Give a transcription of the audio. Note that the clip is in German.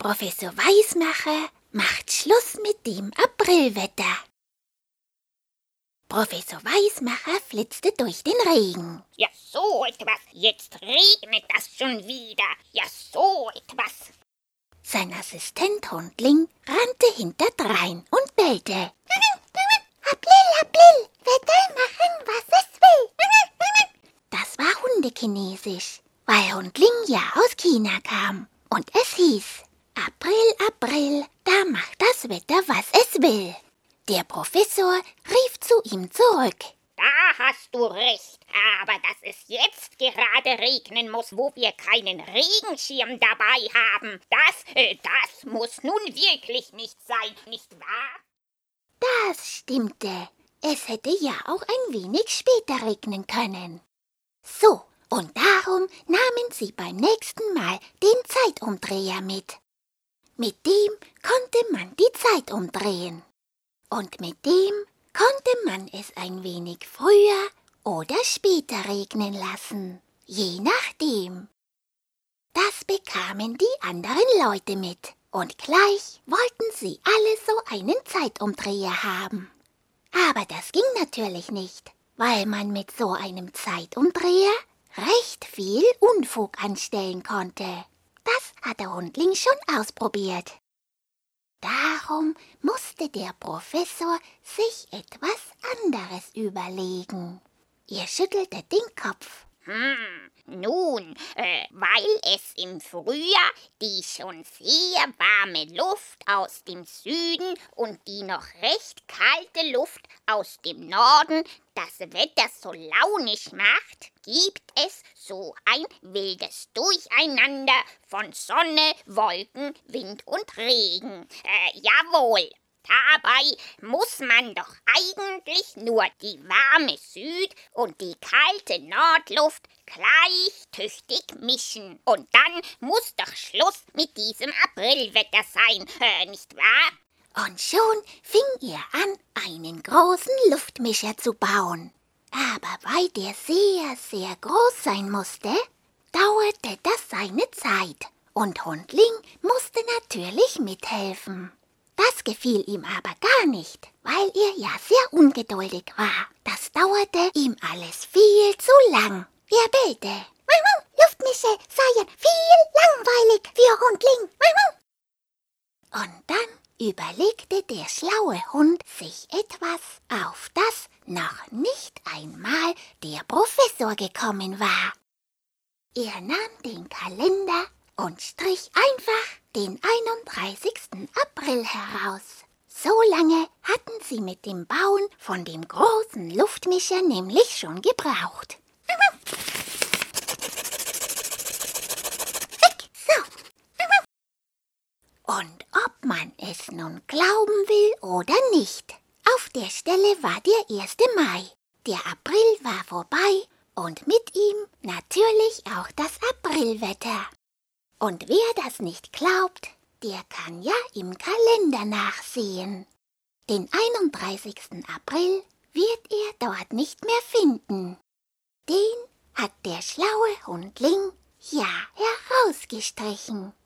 Professor Weismacher macht Schluss mit dem Aprilwetter. Professor Weismacher flitzte durch den Regen. Ja, so etwas. Jetzt regnet das schon wieder. Ja, so etwas. Sein Assistent Hundling rannte hinterdrein und bellte. April, April, Wetter machen, was es will. Das war Hundekinesisch, weil Hundling ja aus China kam. Und es hieß, April, April, da macht das Wetter, was es will. Der Professor rief zu ihm zurück. Da hast du recht. Aber dass es jetzt gerade regnen muss, wo wir keinen Regenschirm dabei haben, das, äh, das muss nun wirklich nicht sein, nicht wahr? Das stimmte. Es hätte ja auch ein wenig später regnen können. So, und darum nahmen sie beim nächsten Mal den Zeitumdreher mit. Mit dem konnte man die Zeit umdrehen. Und mit dem konnte man es ein wenig früher oder später regnen lassen, je nachdem. Das bekamen die anderen Leute mit, und gleich wollten sie alle so einen Zeitumdreher haben. Aber das ging natürlich nicht, weil man mit so einem Zeitumdreher recht viel Unfug anstellen konnte. Das hat der Hundling schon ausprobiert. Darum musste der Professor sich etwas anderes überlegen. Er schüttelte den Kopf. Hm, nun, äh, weil es im Frühjahr die schon sehr warme Luft aus dem Süden und die noch recht kalte Luft aus dem Norden das Wetter so launisch macht, gibt es so ein wildes Durcheinander von Sonne, Wolken, Wind und Regen. Äh, jawohl, Dabei muss man doch eigentlich nur die warme Süd- und die kalte Nordluft gleich tüchtig mischen. Und dann muss doch Schluss mit diesem Aprilwetter sein, äh, nicht wahr? Und schon fing er an, einen großen Luftmischer zu bauen. Aber weil der sehr, sehr groß sein musste, dauerte das seine Zeit. Und Hundling musste natürlich mithelfen. Gefiel ihm aber gar nicht, weil er ja sehr ungeduldig war. Das dauerte ihm alles viel zu lang. Er bellte. Luftmische seien viel langweilig für Hundling. Und dann überlegte der schlaue Hund sich etwas, auf das noch nicht einmal der Professor gekommen war. Er nahm den Kalender und strich einfach den 31. April heraus. So lange hatten sie mit dem Bauen von dem großen Luftmischer nämlich schon gebraucht. Und ob man es nun glauben will oder nicht, auf der Stelle war der 1. Mai. Der April war vorbei und mit ihm natürlich auch das Aprilwetter. Und wer das nicht glaubt, der kann ja im Kalender nachsehen. Den 31. April wird er dort nicht mehr finden. Den hat der schlaue Hundling ja herausgestrichen.